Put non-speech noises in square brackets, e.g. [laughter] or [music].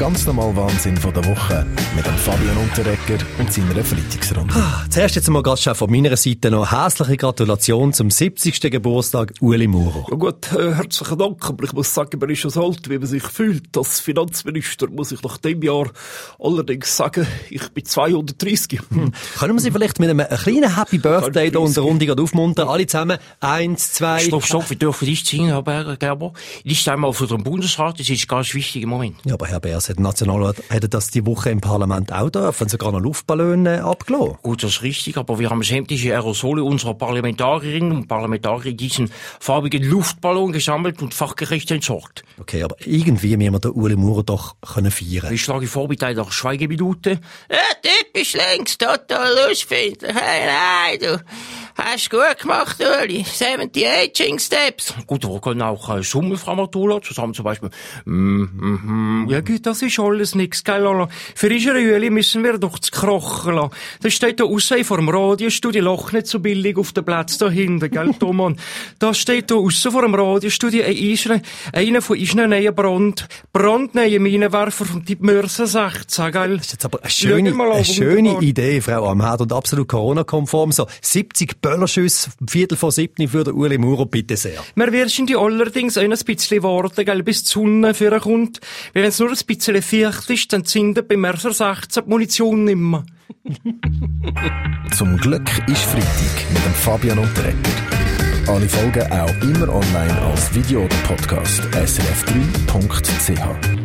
Ganz normale Wahnsinn von der Woche mit dem Fabian Unterrecker und seiner Freitagsrunde. Ah, zuerst jetzt mal ganz schnell von meiner Seite noch herzliche Gratulation zum 70. Geburtstag Uli Maurer. Ja gut, äh, herzlichen Dank, aber ich muss sagen, man ist schon so alt, wie man sich fühlt. Als Finanzminister muss ich nach dem Jahr allerdings sagen, ich bin 230. Hm. Können wir Sie vielleicht mit einem kleinen Happy Birthday hier in der Runde aufmuntern? Alle zusammen. Eins, zwei... Stopp, stopp, wir dürfen nicht singen, Herr Berger, Gerber. Nicht einmal für den Bundesrat, das ist ein ganz wichtiger Moment. Ja, aber Herr Beers, der Nationalrat hätte das die Woche im Parlament auch dürfen, sogar noch Luftballone abgelassen. Gut, das ist richtig, aber wir haben sämtliche Aerosole unserer Parlamentarierinnen und Parlamentarier in diesen farbigen Luftballon gesammelt und fachgerecht entsorgt. Okay, aber irgendwie müssen wir den Uli Maurer doch können feiern. Ich schlage vor mit einer Schweigeminute. Ja, typisch links, total lustig. Hey, nein, du hast gut gemacht, Uli. 70 Aging Steps. Gut, wir können auch äh, summen, Frau Matula, zusammen zum Beispiel. Mm, mm, mm. Ja gut, das ist alles nix, gell, Lola. Für unsere Öli müssen wir doch zu krochen lassen. Das steht da aussen vor dem Radiostudio, Loch nicht so billig auf dem Platz da hinten, gell, [laughs] Thomann. Da steht da aussen vor dem Radiostudio ein Isre, einer von unseren neuen Brand, brandneuen Minenwerfer von Typ Mörser 16, gell. Das ist jetzt aber eine schöne, an, eine schöne. Idee, Frau Amherd, und absolut Corona-konform. So 70 Böllerschüsse, Viertel vor siebten für den Uli Maurer, bitte sehr. Wir werden die allerdings ein bisschen warten, gell, bis die Sonne für kommt. Weil wenn es nur ein bisschen feucht ist, dann zündet bei Mörser 16 die Munition nimmer. [laughs] Zum Glück ist Freitag mit dem Fabian Unterrecker. Alle Folgen auch immer online als Video oder Podcast srf3.ch.